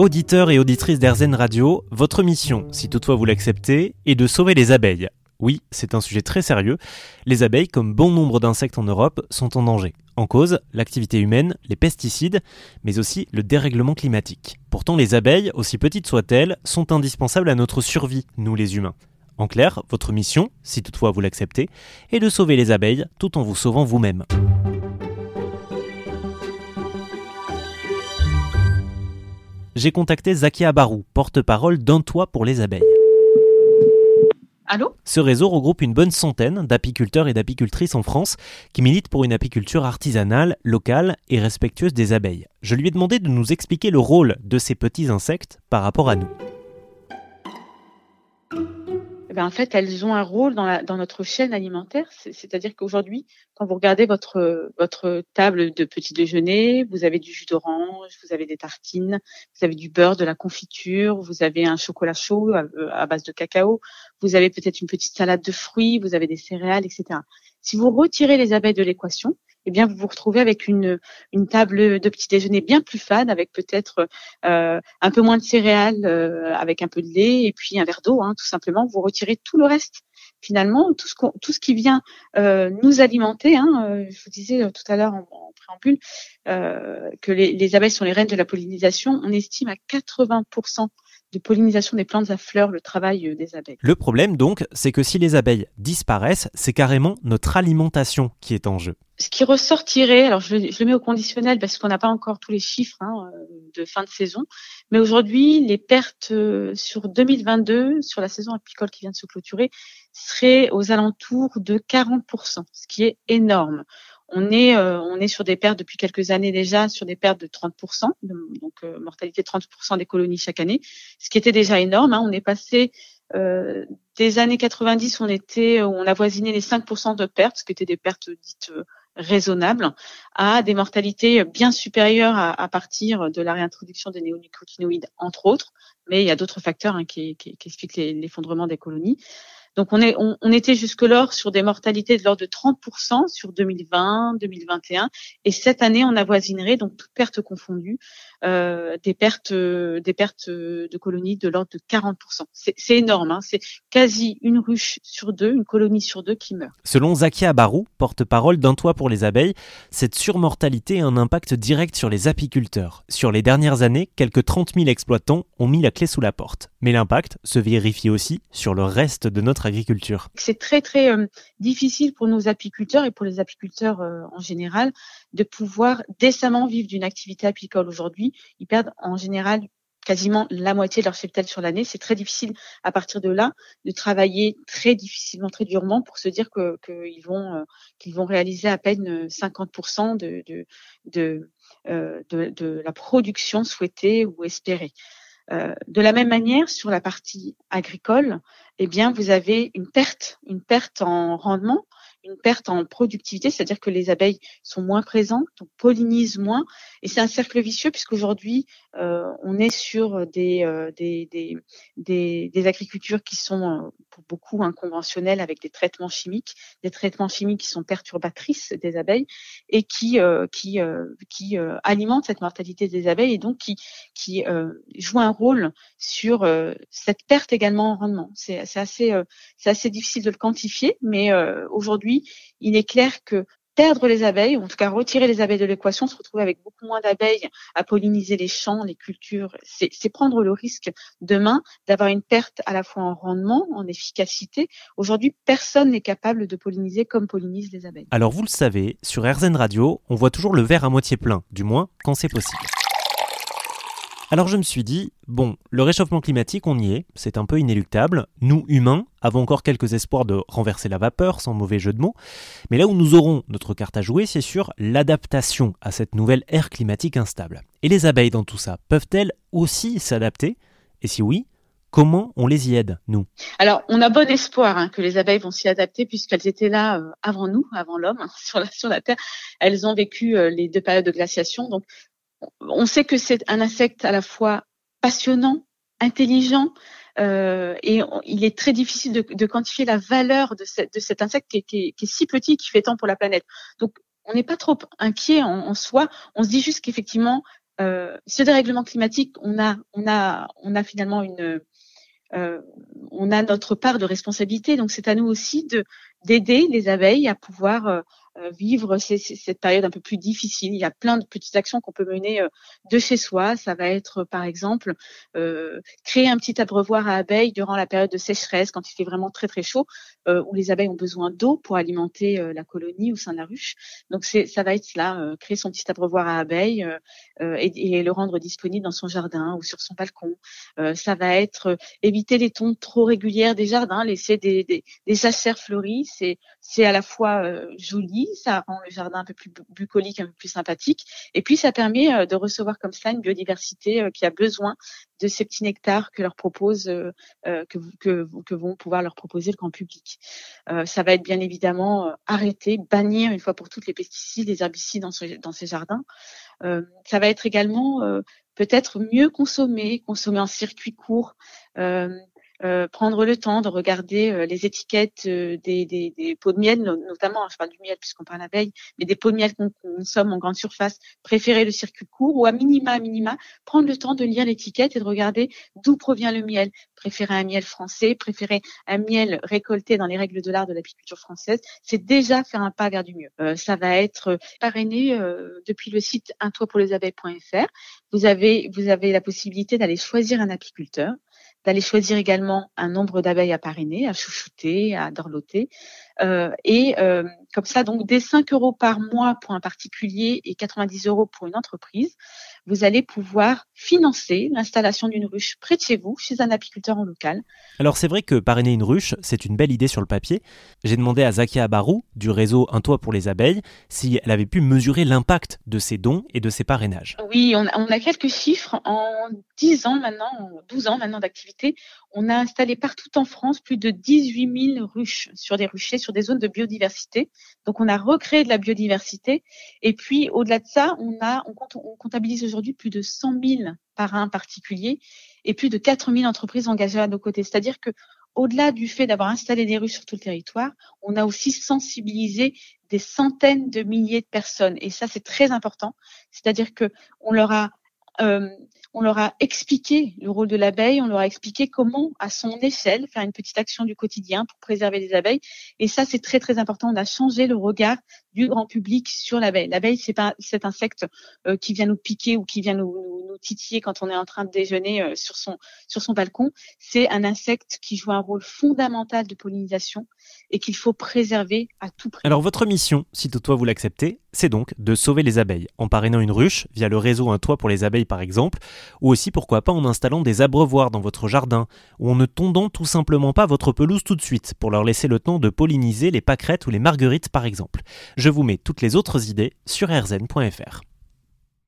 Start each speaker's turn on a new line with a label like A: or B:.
A: Auditeurs et auditrices d'Airzen Radio, votre mission, si toutefois vous l'acceptez, est de sauver les abeilles. Oui, c'est un sujet très sérieux. Les abeilles, comme bon nombre d'insectes en Europe, sont en danger. En cause, l'activité humaine, les pesticides, mais aussi le dérèglement climatique. Pourtant, les abeilles, aussi petites soient-elles, sont indispensables à notre survie, nous les humains. En clair, votre mission, si toutefois vous l'acceptez, est de sauver les abeilles tout en vous sauvant vous-même. J'ai contacté Zakia Barou, porte-parole d'un toit pour les abeilles.
B: Allô?
A: Ce réseau regroupe une bonne centaine d'apiculteurs et d'apicultrices en France qui militent pour une apiculture artisanale, locale et respectueuse des abeilles. Je lui ai demandé de nous expliquer le rôle de ces petits insectes par rapport à nous.
B: Eh ben, en fait, elles ont un rôle dans, la, notre chaîne alimentaire. C'est-à-dire qu'aujourd'hui, quand vous regardez votre, votre table de petit déjeuner, vous avez du jus d'orange, vous avez des tartines, vous avez du beurre, de la confiture, vous avez un chocolat chaud à base de cacao, vous avez peut-être une petite salade de fruits, vous avez des céréales, etc. Si vous retirez les abeilles de l'équation, eh bien vous vous retrouvez avec une, une table de petit déjeuner bien plus fade, avec peut-être euh, un peu moins de céréales, euh, avec un peu de lait et puis un verre d'eau, hein, tout simplement. Vous retirez tout le reste. Finalement, tout ce, tout ce qui vient euh, nous alimenter. Hein, euh, je vous disais tout à l'heure en, en, préambule euh, que les, les abeilles sont les reines de la pollinisation. On estime à 80 de pollinisation des plantes à fleurs, le travail euh, des abeilles.
A: Le problème donc, c'est que si les abeilles disparaissent, c'est carrément notre alimentation qui est en jeu.
B: Ce qui ressortirait, alors je, je le mets au conditionnel parce qu'on n'a pas encore tous les chiffres hein, euh, de fin de saison, mais aujourd'hui, les pertes euh, sur 2022, sur la saison apicole qui vient de se clôturer, seraient aux alentours de 40%, ce qui est énorme on est, euh, on est sur des pertes depuis quelques années déjà, sur des pertes de 30%, donc euh, mortalité de 30% des colonies chaque année, ce qui était déjà énorme. Hein. On est passé euh, des années 90, on était, on avoisinait les 5% de pertes, ce qui étaient des pertes dites raisonnables, à des mortalités bien supérieures à, partir de la réintroduction des néonicotinoïdes, entre autres. Mais il y a d'autres facteurs hein, qui, expliquent l'effondrement des colonies. Donc on, est, on, était jusque-là sur des mortalités de l'ordre de 30% sur 2020, 2021, et cette année on avoisinerait donc toutes pertes confondues euh, des pertes, des pertes de colonies de l'ordre de 40%. C'est énorme, hein c'est quasi une ruche sur deux, une colonie sur deux qui meurt.
A: Selon Zakia Barou, porte-parole d'un toit pour les abeilles, cette surmortalité a un impact direct sur les apiculteurs. Sur les dernières années, quelques 30 000 exploitants ont mis la clé sous la porte. Mais l'impact se vérifie aussi sur le reste de notre agriculture.
B: C'est très très euh, difficile pour nos apiculteurs et pour les apiculteurs euh, en général de pouvoir décemment vivre d'une activité apicole aujourd'hui. Ils perdent en général quasiment la moitié de leur cheptel sur l'année. C'est très difficile à partir de là de travailler très difficilement, très durement pour se dire que qu'ils vont euh, qu'ils vont réaliser à peine 50% de de, de de la production souhaitée ou espérée. Euh, de la même manière, sur la partie agricole, eh bien, vous avez une perte, une perte en rendement une perte en productivité, c'est-à-dire que les abeilles sont moins présentes, donc pollinisent moins, et c'est un cercle vicieux puisqu'aujourd'hui euh, on est sur des, euh, des, des, des, agricultures qui sont euh, beaucoup inconventionnelles avec des traitements chimiques, des traitements chimiques qui sont perturbatrices des abeilles et qui euh, qui euh, qui alimentent cette mortalité des abeilles et donc qui qui jouent un rôle sur cette perte également en rendement. C'est assez c'est assez difficile de le quantifier, mais aujourd'hui il est clair que perdre les abeilles, ou en tout cas retirer les abeilles de l'équation, se retrouver avec beaucoup moins d'abeilles à polliniser les champs, les cultures, c'est prendre le risque demain d'avoir une perte à la fois en rendement, en efficacité. Aujourd'hui, personne n'est capable de polliniser comme pollinisent les abeilles.
A: Alors vous le savez, sur RZN Radio, on voit toujours le verre à moitié plein, du moins quand c'est possible. Alors je me suis dit, bon, le réchauffement climatique, on y est, c'est un peu inéluctable. Nous, humains, avons encore quelques espoirs de renverser la vapeur, sans mauvais jeu de mots. Mais là où nous aurons notre carte à jouer, c'est sur l'adaptation à cette nouvelle ère climatique instable. Et les abeilles dans tout ça, peuvent-elles aussi s'adapter? Et si oui, comment on les y aide, nous?
B: Alors, on a bon espoir hein, que les abeilles vont s'y adapter puisqu'elles étaient là euh, avant nous, avant l'homme, sur, la, sur la Terre. Elles ont vécu euh, les deux périodes de glaciation, donc on sait que c'est un insecte à la fois passionnant, intelligent, euh, et il est très difficile de, quantifier la valeur de, cet insecte qui est, si petit, qui fait tant pour la planète. Donc, on n'est pas trop inquiet en, soi. On se dit juste qu'effectivement, ce dérèglement climatique, on a, on a, on a finalement une, on a notre part de responsabilité. Donc c'est à nous aussi de d'aider les abeilles à pouvoir euh, vivre cette période un peu plus difficile. Il y a plein de petites actions qu'on peut mener euh, de chez soi. Ça va être, par exemple, euh, créer un petit abreuvoir à abeilles durant la période de sécheresse, quand il fait vraiment très très chaud, où les abeilles ont besoin d'eau pour alimenter la colonie au sein de la ruche. Donc ça va être cela, créer son petit abreuvoir à abeilles et, le rendre disponible dans son jardin ou sur son balcon. ça va être éviter les tons trop régulières des jardins, laisser des, des, des jachères fleuries. C'est à la fois joli ça rend le jardin un peu plus bucolique, un peu plus sympathique. Et puis, ça permet euh, de recevoir comme ça une biodiversité euh, qui a besoin de ces petits nectars que leur propose, euh, que, que, que, vont pouvoir leur proposer le grand public. ça va être bien évidemment arrêter, bannir une fois pour toutes les pesticides, les herbicides dans, dans ces jardins. ça va être également peut-être mieux consommer, consommer en circuit court. Euh, prendre le temps de regarder euh, les étiquettes euh, des, des, des, pots de miel, notamment, parle du miel puisqu'on parle abeille, mais des pots de miel qu'on consomme en grande surface, préférer le circuit court ou à minima, à minima, prendre le temps de lire l'étiquette et de regarder d'où provient le miel. Préférer un miel français, préférer un miel récolté dans les règles de l'art de l'apiculture française, c'est déjà faire un pas vers du mieux. ça va être parrainé depuis le site un toit pour les abeilles.fr. Vous avez, vous avez la possibilité d'aller choisir un apiculteur d'aller choisir également un nombre d'abeilles à parrainer, à chouchouter, à dorloter. Euh, et euh, comme ça, donc dès 5 euros par mois pour un particulier et 90 euros pour une entreprise, vous allez pouvoir financer l'installation d'une ruche près de chez vous, chez un apiculteur en local.
A: Alors c'est vrai que parrainer une ruche, c'est une belle idée sur le papier. J'ai demandé à Zakia Barou, du réseau Un Toit pour les abeilles, si elle avait pu mesurer l'impact de ces dons et de ces parrainages.
B: Oui, on a, quelques chiffres. En 10 ans maintenant, 12 ans maintenant d'activité, on a installé partout en France plus de 18 000 ruches sur des ruchers, sur des zones de biodiversité. Donc on a recréé de la biodiversité. Et puis au-delà de ça, on a on, comptabilise aujourd'hui plus de 100 000 parrains particuliers et plus de 4 000 entreprises engagées à nos côtés. C'est-à-dire que au-delà du fait d'avoir installé des ruches sur tout le territoire, on a aussi sensibilisé des centaines de milliers de personnes. Et ça, c'est très important. C'est-à-dire que on leur a euh, on leur a expliqué le rôle de l'abeille, on leur a expliqué comment, à son échelle, faire une petite action du quotidien pour préserver les abeilles. Et ça, c'est très très important. On a changé le regard du grand public sur l'abeille. L'abeille, c'est pas cet insecte euh, qui vient nous piquer ou qui vient nous, nous, titiller quand on est en train de déjeuner euh, sur son sur son balcon. C'est un insecte qui joue un rôle fondamental de pollinisation et qu'il faut préserver à tout prix.
A: Alors votre mission, si toutefois vous l'acceptez, c'est donc de sauver les abeilles en parrainant une ruche via le réseau Un toit pour les abeilles par exemple, ou aussi pourquoi pas en installant des abreuvoirs dans votre jardin, ou en ne tondant tout simplement pas votre pelouse tout de suite pour leur laisser le temps de polliniser les pâquerettes ou les marguerites par exemple. Je vous mets toutes les autres idées sur rzn.fr.